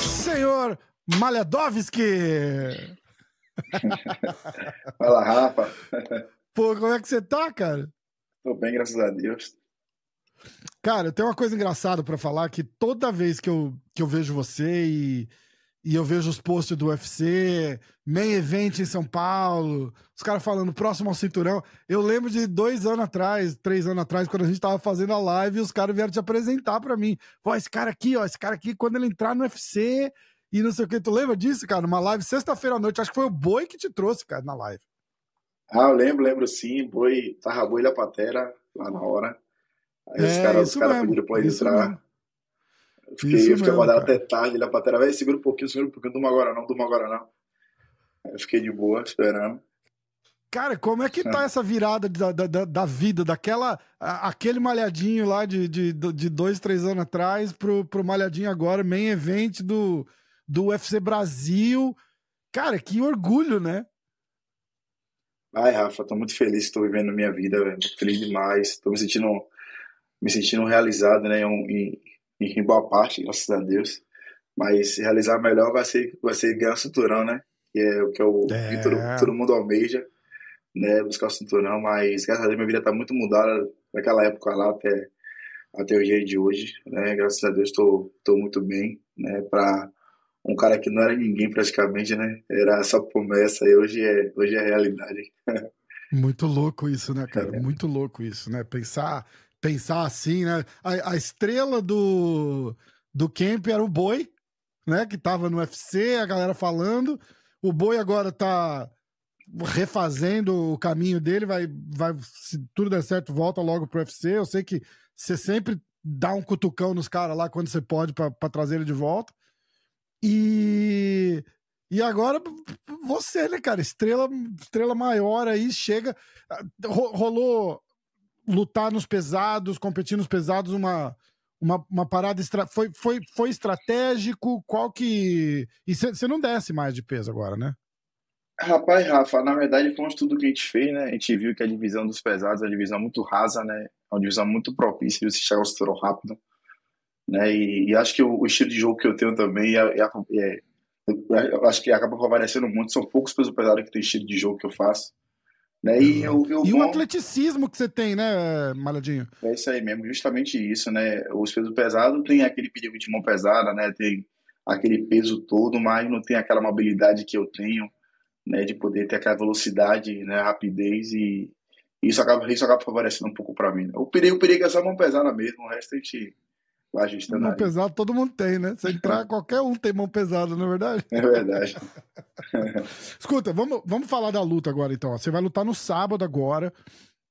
Senhor Malhadovski! Fala, Rafa. Pô, como é que você tá, cara? Tô bem, graças a Deus. Cara, tem uma coisa engraçada para falar que toda vez que eu, que eu vejo você e, e eu vejo os posts do UFC, main event em São Paulo, os caras falando próximo ao cinturão, eu lembro de dois anos atrás, três anos atrás, quando a gente tava fazendo a live e os caras vieram te apresentar para mim. Pô, esse cara aqui, ó, esse cara aqui, quando ele entrar no UFC e não sei o que, tu lembra disso, cara? Numa live sexta-feira à noite, acho que foi o Boi que te trouxe, cara, na live. Ah, eu lembro, lembro sim, Boi, tava Boi da Patera lá na hora. Aí É, os caras cara pediram pra entrar. mesmo. Eu fiquei, Isso eu fiquei mesmo, acordado cara. até tarde, ele a patera, velho, segura um pouquinho, segura um pouquinho, durma agora não, durma agora não. Eu fiquei de boa, esperando. Cara, como é que tá essa virada da, da, da- da vida, daquela aquele malhadinho lá de, de, de dois, três anos atrás pro, pro malhadinho agora, main event do, do UFC Brasil. Cara, que orgulho, né? Ai, Rafa, tô muito feliz, tô vivendo minha vida, velho, feliz demais, tô me sentindo, me sentindo realizado, né, em, em, boa parte, graças a Deus. Mas se realizar melhor vai ser, vai ser ganhar o cinturão, né? Que é o que, É. que todo, todo mundo almeja, né? Buscar o cinturão, mas graças a Deus minha vida tá muito mudada daquela época lá até, até o dia de hoje, né? Graças a Deus tô, tô muito bem, né? Pra um cara que não era ninguém praticamente, né? Era só promessa e hoje é, hoje é realidade. Muito louco isso, né, cara? É. Muito louco isso, né? Pensar, pensar assim, né? A, a estrela do, do camp era o Boi, né? Que tava no UFC, a galera falando. O Boi agora tá refazendo o caminho dele, vai, vai, se tudo der certo, volta logo pro UFC. Eu sei que você sempre dá um cutucão nos caras lá quando você pode pra trazer ele de volta. E e agora você, né, cara? Estrela, estrela maior aí, chega. ro- Rolou lutar nos pesados, competir nos pesados, uma, uma, uma parada. Estra... Foi, foi, foi estratégico? Qual que. E você não desce mais de peso agora, né? Rapaz, Rafa, na verdade foi um estudo que a gente fez, né? A gente viu que a divisão dos pesados é uma divisão muito rasa, né? É uma divisão muito propícia de você chegar ao cinturão rápido, né? E, e acho que o, o estilo de jogo que eu tenho também é, é, é- eu acho que acaba favorecendo muito. São poucos pesos pesados que tem estilo de jogo que eu faço, né? E, eu, eu E o bom- atleticismo que você tem, né, Malhadinho? É isso aí mesmo, justamente isso, né? Os pesos pesados tem aquele perigo de mão pesada, né? Tem aquele peso todo, mas não tem aquela mobilidade que eu tenho, né? De poder ter aquela velocidade, né? Rapidez e isso acaba, isso acaba favorecendo um pouco para mim. né? O perigo, o perigo é só mão pesada mesmo, o resto a gente ajustando Mão pesada todo mundo tem, né? Se entrar, qualquer um tem mão pesada, não é verdade? É verdade. Escuta, vamos, vamos falar da luta agora, então. Você vai lutar no sábado agora.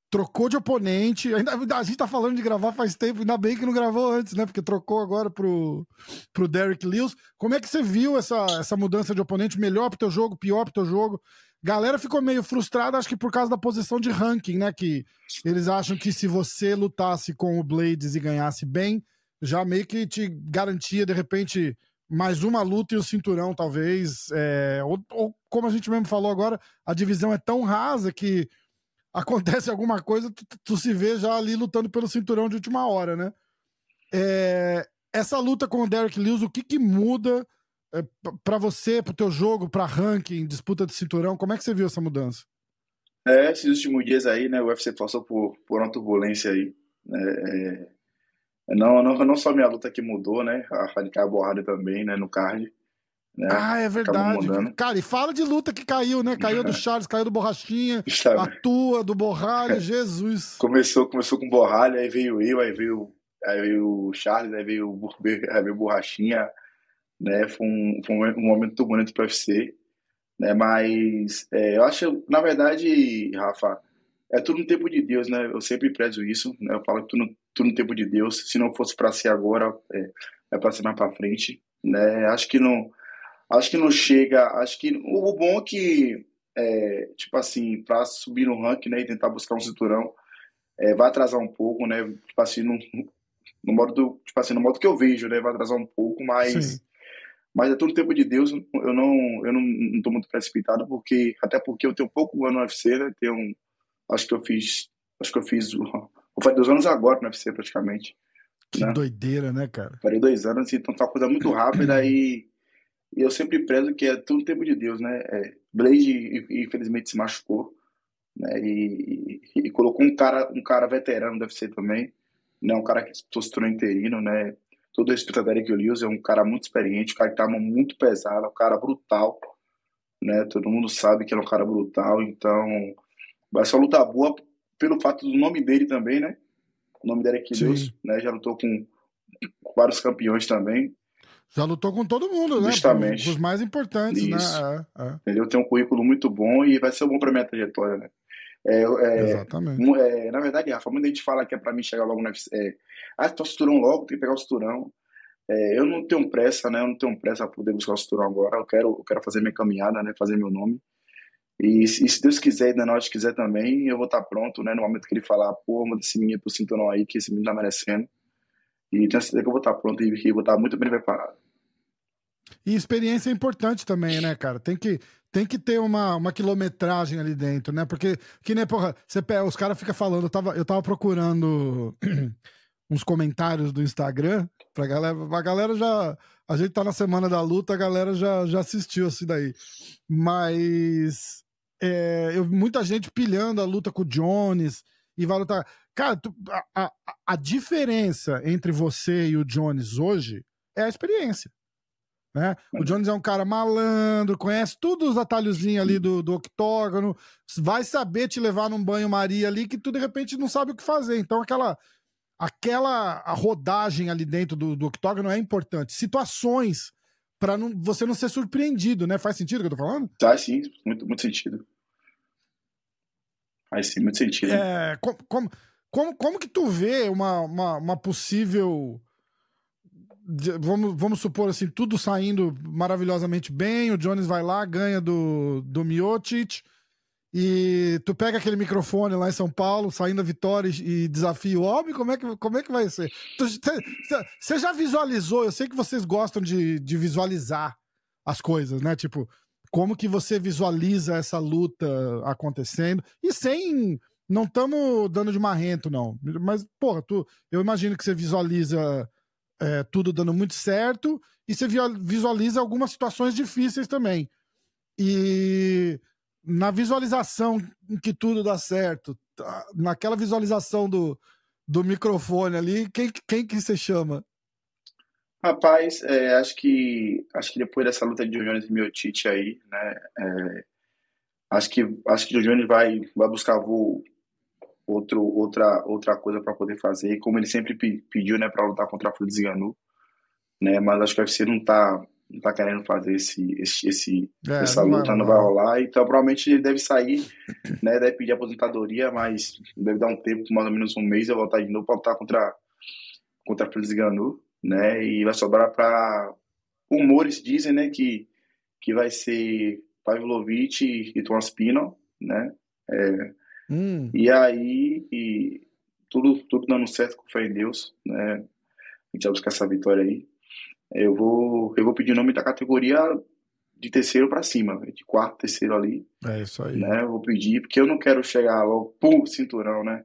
Trocou de oponente. Ainda, a gente tá falando de gravar faz tempo, ainda bem que não gravou antes, né? Porque trocou agora pro, pro Derek Lewis. Como é que você viu essa, essa mudança de oponente? Melhor pro teu jogo, pior pro teu jogo? Galera ficou meio frustrada, acho que por causa da posição de ranking, né? Que eles acham que se você lutasse com o Blades e ganhasse bem, já meio que te garantia, de repente, mais uma luta e o cinturão, talvez. É, ou, ou, como a gente mesmo falou agora, a divisão é tão rasa que acontece alguma coisa, tu, tu se vê já ali lutando pelo cinturão de última hora, né? É, essa luta com o Derek Lewis, o que que muda é, para você, pro teu jogo, para ranking, disputa de cinturão? Como é que você viu essa mudança? É, esses últimos dias aí, né? O UFC passou por, por uma turbulência aí. né, é, não, não, não só minha luta que mudou, né? A Radical Borrada também, né? No card. Né? Ah, é verdade. Cara, e fala de luta que caiu, né? Caiu do Charles, caiu do Borrachinha, a Justamente. tua, do Borralho, Jesus. Começou, começou com borralha, aí veio eu, aí veio, aí veio o Charles, aí veio aí veio o Borrachinha, né? Foi um, foi um momento turbulento para o UFC, né? Mas é, eu acho, na verdade, Rafa, é tudo no tempo de Deus, né? Eu sempre prezo isso, né? Eu falo que tudo, tudo no tempo de Deus. Se não fosse para ser agora, é, é para ser mais para frente, né? Acho que não, acho que não chega. Acho que o, bom é que, é, tipo assim, para subir no ranking, né? E tentar buscar um cinturão, é, vai atrasar um pouco, né? Tipo assim, no, no modo do, tipo assim, no modo que eu vejo, né? Vai atrasar um pouco, mas Sim. mas é tudo tempo de Deus. Eu não eu não, não tô muito precipitado porque até porque eu tenho pouco ano no UFC, né? Tenho acho que eu fiz acho que eu fiz vou fazer dois anos agora no UFC praticamente. Que né? doideira, né, cara? Parei dois anos, então tá uma coisa muito rápida e, e eu sempre prezo que é tudo tempo de Deus, né? É, Blade, infelizmente, se machucou, né? E, e, e, colocou um cara, um cara veterano, deve ser também, né? Um cara que se tornou interino, né? Todo respeito a Derek Lewis, é um cara muito experiente, um cara que tá muito pesado, um cara brutal, né? Todo mundo sabe que é um cara brutal, então vai ser uma luta boa pelo fato do nome dele também, né? O nome dele é Kilius, né? Já lutou com vários campeões também. Já lutou com todo mundo, né? Justamente. Os mais importantes, né? Isso. né? É, é. Ele tem um currículo muito bom e vai ser bom pra minha trajetória, né? É, é, Exatamente. É, na verdade, Rafa, muita gente fala que é pra mim chegar logo no UFC. É, ah, tô cinturão logo, tem que pegar o cinturão. É, eu não tenho pressa, né? Eu não tenho pressa pra poder buscar o cinturão agora. Eu quero, eu quero fazer minha caminhada, né? Fazer meu nome. E, e se Deus quiser e nós quiser também, eu vou estar pronto, né? No momento que ele falar, pô, manda esse menino pro cinturão aí, que esse menino tá merecendo. E tenho certeza que eu vou estar pronto e vou estar muito bem preparado. E experiência é importante também, né, cara? Tem que, tem que ter uma, uma quilometragem ali dentro, né? Porque, que nem, porra, você, os caras ficam falando, eu tava, eu tava procurando uns comentários do Instagram pra galera. A galera já. A gente tá na semana da luta, a galera já, já assistiu isso daí. Mas. É, eu, muita gente pilhando a luta com o Jones e vai lutar. Cara, tu, a, a, a diferença entre você e o Jones hoje é a experiência. Né? O Jones é um cara malandro, conhece todos os atalhozinhos ali do, do octógono, vai saber te levar num banho-maria ali que tu de repente não sabe o que fazer. Então, aquela aquela rodagem ali dentro do, do octógono é importante. Situações para não, você não ser surpreendido, né? Faz sentido o que eu tô falando? Faz sim, muito, muito sentido. Faz sim, muito sentido. É, como, como, como, como que tu vê uma, uma, uma possível vamos, vamos supor assim, tudo saindo maravilhosamente bem, o Jones vai lá, ganha do, do Miocic, e tu pega aquele microfone lá em São Paulo, saindo a vitória e desafia o homem, como é que, como é que vai ser? Você já visualizou, eu sei que vocês gostam de, de visualizar as coisas, né? Tipo, como que você visualiza essa luta acontecendo, e sem... Não estamos dando de marrento, não. Mas, porra, tu, eu imagino que você visualiza é, tudo dando muito certo, e você visualiza algumas situações difíceis também. E na visualização em que tudo dá certo, tá, naquela visualização do, do microfone ali, quem, quem que você chama? Rapaz, é, acho que acho que depois dessa luta de Jones e Miotite aí, né, é, acho que acho que o Jones vai vai buscar voo outro, outra, outra coisa para poder fazer, como ele sempre pediu, né, para lutar contra a Ziganu, né, mas acho que o UFC não tá, não tá querendo fazer esse, esse, esse é, essa luta, não, não vai rolar, então provavelmente ele deve sair, né, deve pedir aposentadoria, mas deve dar um tempo, mais ou menos um mês, eu voltar de novo para lutar contra, contra a Fluid Ziganu, né, e vai sobrar para rumores dizem, né, que, que vai ser Pavlovich e, e Tom Spino, né, é, Hum. E aí, e tudo, tudo dando certo com fé em Deus, né? A gente vai buscar essa vitória aí. Eu vou, eu vou pedir o nome da categoria de terceiro para cima, de quarto, terceiro ali. É isso aí. Né? Eu vou pedir, porque eu não quero chegar logo, pum, cinturão, né?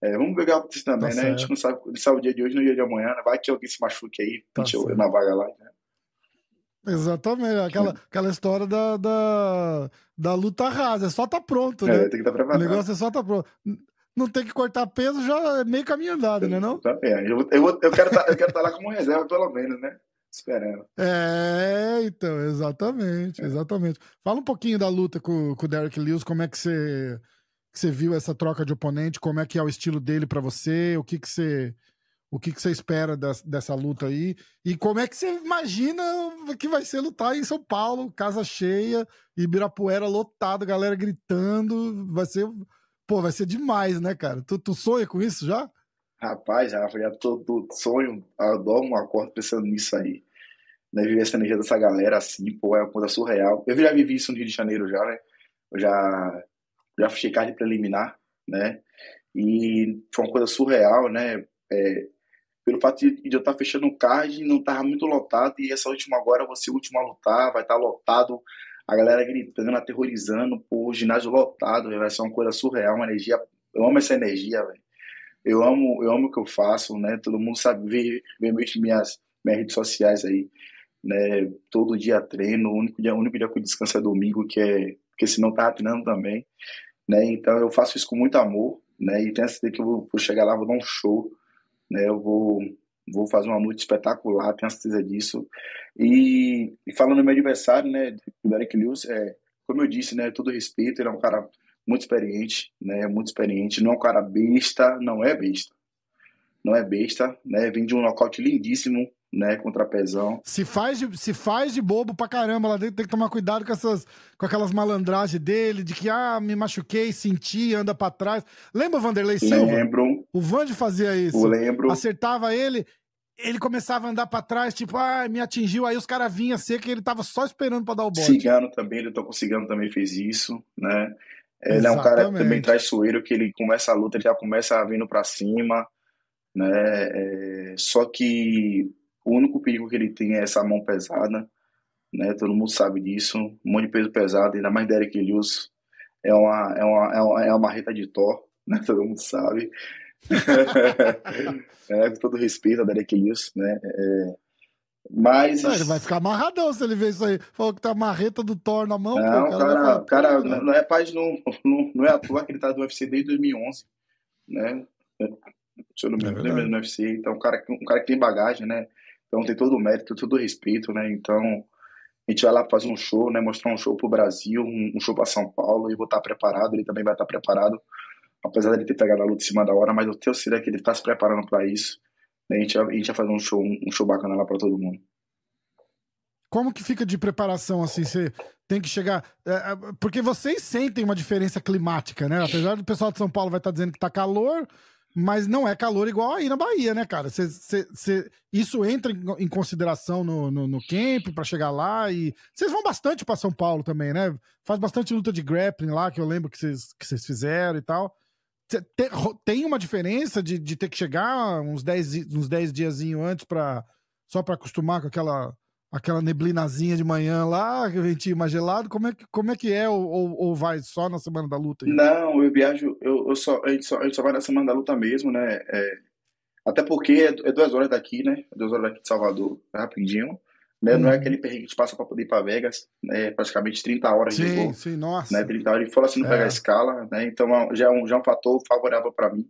É, vamos pegar isso também, tá né? Certo. A gente não sabe, não sabe o dia de hoje no dia de amanhã, né? Vai que alguém se machuque aí, tá na vaga lá, né? Exatamente, aquela, aquela história da, da, da luta rasa, é só tá pronto, né? É, tem que estar tá preparado. O negócio é só tá pronto. Não tem que cortar peso, já é meio caminho andado, né não? É, eu, eu, eu quero tá, estar tá lá como reserva, pelo menos, né? Esperando. É, então, exatamente, é. exatamente. Fala um pouquinho da luta com, com o Derek Lewis, como é que você, que você viu essa troca de oponente, como é que é o estilo dele para você, o que que você o que, que você espera dessa, dessa luta aí? E como é que você imagina que vai ser lutar em São Paulo, casa cheia, Ibirapuera lotado, galera gritando. Vai ser. Pô, vai ser demais, né, cara? Tu, tu sonha com isso já? Rapaz, já tô do sonho, eu dormo, acordo pensando nisso aí. Né, viver essa energia dessa galera assim, pô, é uma coisa surreal. Eu já vivi isso no Rio de Janeiro já, né? Eu já, já fechei card preliminar, né? E foi uma coisa surreal, né? É, pelo fato de, de eu estar fechando o card não estar muito lotado, e essa última agora ser o último a lutar, vai estar lotado, a galera gritando, aterrorizando, o ginásio lotado, vai ser uma coisa surreal, uma energia, eu amo essa energia, velho. Eu amo, eu amo o que eu faço, né? Todo mundo sabe ver, ver minhas, minhas redes sociais aí, né? Todo dia treino, o único dia, o único dia que eu descanso é domingo, que é porque senão tá treinando também, né? Então eu faço isso com muito amor, né? E tenho certeza que eu vou, chegar lá, vou dar um show, né? Eu vou vou fazer uma noite espetacular, tenho certeza disso. E, e falando do meu adversário, né, o Derek Lewis, é, como eu disse, né, todo respeito, ele é um cara muito experiente, né, muito experiente, não é um cara besta, não é besta. Não é besta, né, vem de um nocaute lindíssimo, né, contra Pezão. Se faz de, se faz de bobo pra caramba lá dentro, tem que tomar cuidado com essas com aquelas malandragens dele, de que ah, me machuquei, senti, anda para trás. Lembra o Vanderlei Silva? Lembro. O Vande fazia isso. Eu lembro. Acertava ele, ele começava a andar para trás, tipo, ah, me atingiu, aí os caras vinham ser que ele tava só esperando para dar o bote. Cigano também, ele tô com Cigano também fez isso, né? Ele Exatamente. é um cara também traiçoeiro, que ele começa a luta, ele já começa vindo para cima, né? É, só que o único perigo que ele tem é essa mão pesada, né? Todo mundo sabe disso. Um monte de peso pesado, ainda mais Derek Lewis. É uma, é uma, é uma, é uma marreta de Thor, né? Todo mundo sabe. é, com todo respeito a Derek Lewis, né? É, mas. Não, ele vai ficar amarradão se ele ver isso aí. Falou que tá a marreta do Thor na mão. Não, pô, cara, cara, cara não, não, é paz, não, não, não é à toa que ele tá do UFC desde 2011, né? Se eu não me é no UFC. Então, um cara, um cara que tem bagagem, né? Então tem todo o mérito, todo o respeito, né? Então a gente vai lá fazer um show, né? Mostrar um show pro Brasil, um, um show para São Paulo e vou estar preparado. Ele também vai estar preparado, apesar de ele ter pegado a luta em cima da hora, mas eu tenho certeza que ele está se preparando para isso. A, gente, a gente vai fazer um show, um show bacana lá para todo mundo. Como que fica de preparação assim? Você tem que chegar. É, é, porque vocês sentem uma diferença climática, né? Apesar do pessoal de São Paulo vai estar dizendo que tá calor, mas não é calor igual aí na Bahia, né, cara? Cê, cê, cê, isso entra em, em consideração no, no, no camp para chegar lá e vocês vão bastante para São Paulo também, né? Faz bastante luta de grappling lá, que eu lembro que vocês que fizeram e tal. Tem, uma diferença de, de ter que chegar uns 10 uns dez diazinho antes para só para acostumar com aquela aquela neblinazinha de manhã lá, que ventinho mais gelado, como é que, como é, que é ou, ou vai só na semana da luta? Aí? Não, eu viajo, eu, eu só, a, gente só, a gente só vai na semana da luta mesmo, né? É, até porque é, é, duas horas daqui, né? É duas horas daqui de Salvador, rapidinho. Né? Hum. Não é uhum. aquele perrengue que passa para poder ir para Vegas, né? praticamente 30 horas sim, de voo. Sim, nossa. Né? 30 horas, e fora assim não é. pegar a escala, né? Então já é um, já é um fator favorável para mim.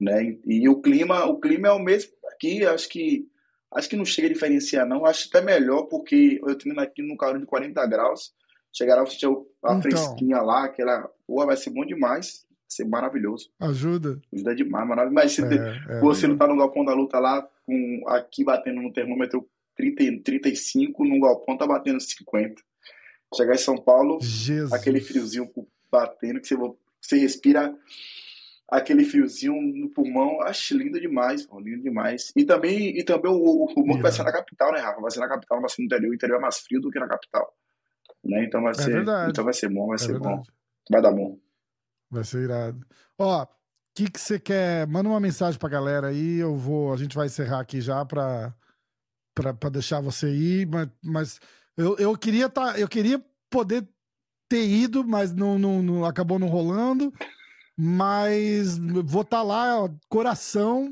Né? E, e o clima, o clima é o mesmo aqui, acho que Acho que não chega a diferenciar, não. Acho até melhor, porque eu treino aqui no calor de 40 graus. Chegará a sentir a então. fresquinha lá, aquela. Pô, vai ser bom demais. Vai ser maravilhoso. Ajuda. Ajuda demais, maravilhoso. Mas se é, é, você não tá no galpão da luta lá, com aqui batendo no termômetro 30, 35, no galpão tá batendo 50. Chegar em São Paulo, Jesus. aquele friozinho batendo, que você, você respira aquele fiozinho no pulmão, acho lindo demais, pô, lindo demais. E também, e também o, o, o mundo vai ser na capital, né, Rafa? Vai ser na capital, vai ser no interior, o interior é mais frio do que na capital. Né? Então vai é ser, verdade. então vai ser bom, vai é ser verdade. bom. Vai dar bom. Vai ser irado. Ó, o que que você quer? Manda uma mensagem pra galera aí, eu vou, a gente vai encerrar aqui já pra, pra deixar você ir, mas, mas eu, eu queria tá, eu queria poder ter ido, mas não, não, não acabou não rolando. Mas vou estar tá lá, coração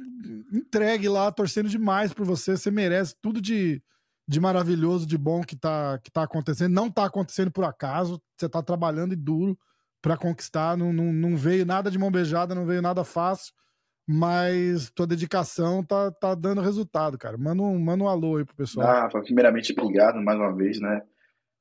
entregue lá, torcendo demais por você. Você merece tudo de, de maravilhoso, de bom que tá, que tá acontecendo. Não tá acontecendo por acaso. Você tá trabalhando e duro para conquistar. Não, não, não veio nada de mão beijada, não veio nada fácil. Mas tua dedicação tá, tá dando resultado, cara. Manda um, manda um alô aí pro pessoal. Ah, primeiramente, obrigado mais uma vez, né?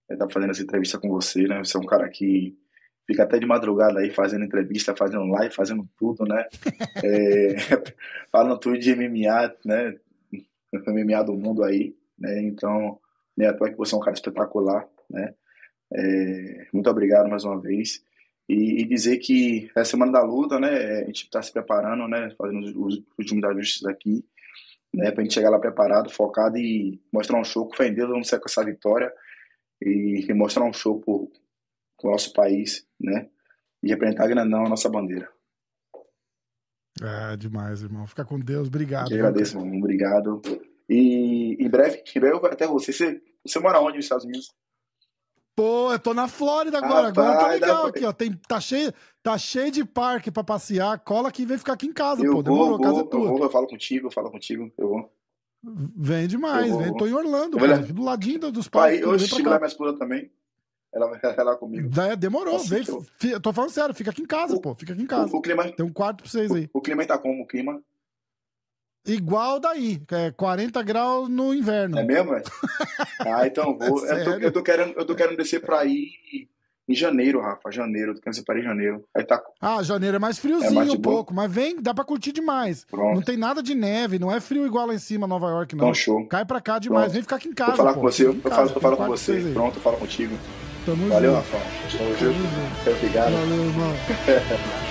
Estar tá fazendo essa entrevista com você, né? Você é um cara que fica até de madrugada aí fazendo entrevista, fazendo live, fazendo tudo, né? é, falando tudo de MMA, né? MMA do mundo aí, né? Então, nem à toa que você é um cara espetacular, né? É, muito obrigado mais uma vez. E, e, dizer que é a semana da luta, né? A gente está se preparando, né? Fazendo os, os últimos ajustes aqui, né? Pra gente chegar lá preparado, focado e mostrar um show com fé em Deus, vamos sair com essa vitória e, e mostrar um show por, o nosso país, né? E representar grandão a nossa bandeira. É, demais, irmão. Fica com Deus, obrigado. Eu agradeço, irmão. Obrigado. E em breve, em breve eu vou até você. você. Você mora onde nos Estados Unidos? Pô, eu tô na Flórida agora. Rapaz, agora tá legal aqui, ó. Tem, tá, cheio, tá cheio de parque pra passear. Cola aqui e vem ficar aqui em casa, eu pô. Demorou, vou, a casa é tua. Eu, vou, eu falo contigo, eu falo contigo. Eu vou. Vem demais, vem. Tô em Orlando, cara, do ladinho dos parques. Aí, eu estive lá minha esposa também. Ela vai lá comigo. É, demorou, vem. Eu... Tô falando sério, fica aqui em casa, o, pô. Fica aqui em casa. O, o, clima... Tem um quarto pra vocês aí. O, o clima tá como? O clima? Igual daí, é 40 graus no inverno. É mesmo? É? ah, então vou. É eu, tô, eu, tô, querendo, eu tô querendo descer pra ir em janeiro, Rafa. Janeiro, tô querendo descer pra ir em janeiro. Aí tá... Ah, janeiro é mais friozinho é mais um pouco, mas vem, dá pra curtir demais. Pronto. Não tem nada de neve, não é frio igual lá em cima, Nova York, não. Então, show. Cai pra cá demais, Pronto. vem ficar aqui em casa. Vou falar pô. com você, eu, falo, eu falo com você. Pronto, eu falo contigo. Tamo Valeu, junto. Rafa. Tamo junto. Obrigado. Valeu, irmão.